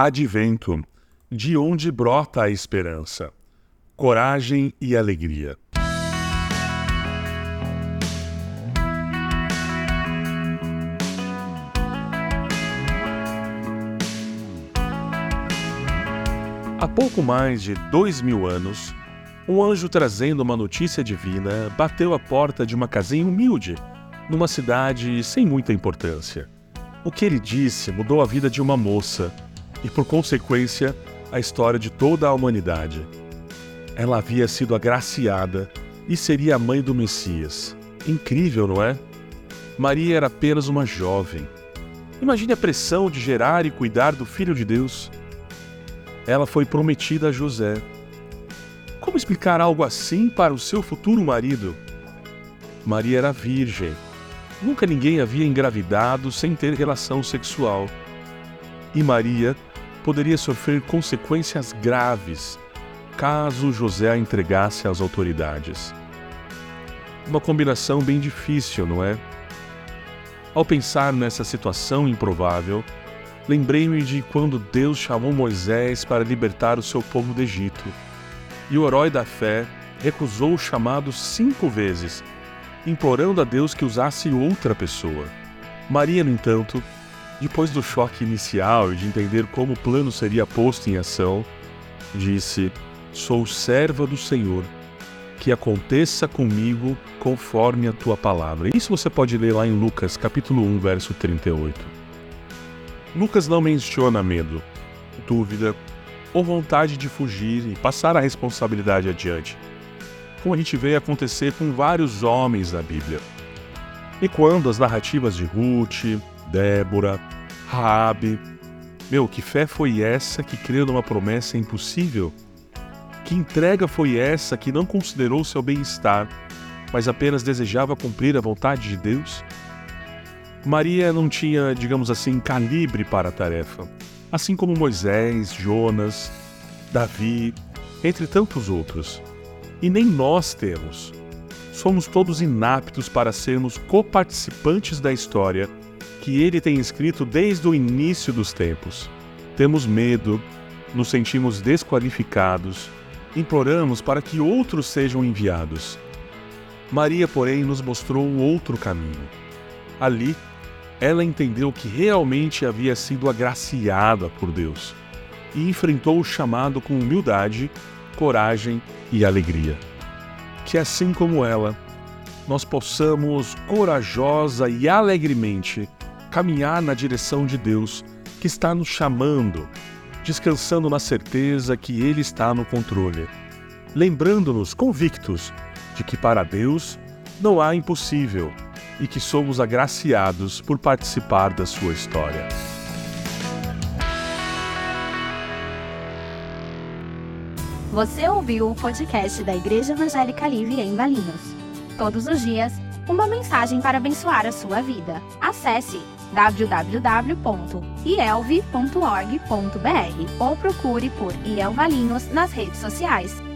Advento, de onde brota a esperança, coragem e alegria. Há pouco mais de dois mil anos, um anjo trazendo uma notícia divina bateu à porta de uma casinha humilde, numa cidade sem muita importância. O que ele disse mudou a vida de uma moça e, por consequência, a história de toda a humanidade. Ela havia sido agraciada e seria a mãe do Messias. Incrível, não é? Maria era apenas uma jovem. Imagine a pressão de gerar e cuidar do Filho de Deus ela foi prometida a José. Como explicar algo assim para o seu futuro marido? Maria era virgem. Nunca ninguém havia engravidado sem ter relação sexual. E Maria poderia sofrer consequências graves caso José a entregasse às autoridades. Uma combinação bem difícil, não é? Ao pensar nessa situação improvável, lembrei-me de quando Deus chamou Moisés para libertar o seu povo do Egito. E o herói da fé recusou o chamado cinco vezes, implorando a Deus que usasse outra pessoa. Maria, no entanto, depois do choque inicial e de entender como o plano seria posto em ação, disse: Sou serva do Senhor, que aconteça comigo conforme a tua palavra. Isso você pode ler lá em Lucas, capítulo 1, verso 38. Lucas não menciona medo, dúvida ou vontade de fugir e passar a responsabilidade adiante, como a gente vê acontecer com vários homens na Bíblia. E quando as narrativas de Ruth, Débora, Raabe, meu, que fé foi essa que creu numa promessa impossível? Que entrega foi essa que não considerou seu bem-estar, mas apenas desejava cumprir a vontade de Deus? Maria não tinha, digamos assim, calibre para a tarefa, assim como Moisés, Jonas, Davi, entre tantos outros. E nem nós temos. Somos todos inaptos para sermos coparticipantes da história que ele tem escrito desde o início dos tempos. Temos medo, nos sentimos desqualificados, imploramos para que outros sejam enviados. Maria, porém, nos mostrou outro caminho. Ali, ela entendeu que realmente havia sido agraciada por Deus e enfrentou o chamado com humildade, coragem e alegria. Que assim como ela, nós possamos corajosa e alegremente caminhar na direção de Deus que está nos chamando, descansando na certeza que Ele está no controle, lembrando-nos convictos de que para Deus não há impossível e que somos agraciados por participar da sua história. Você ouviu o podcast da Igreja Evangélica Livre em Valinhos. Todos os dias, uma mensagem para abençoar a sua vida. Acesse www.ielve.org.br ou procure por IEL Valinhos nas redes sociais.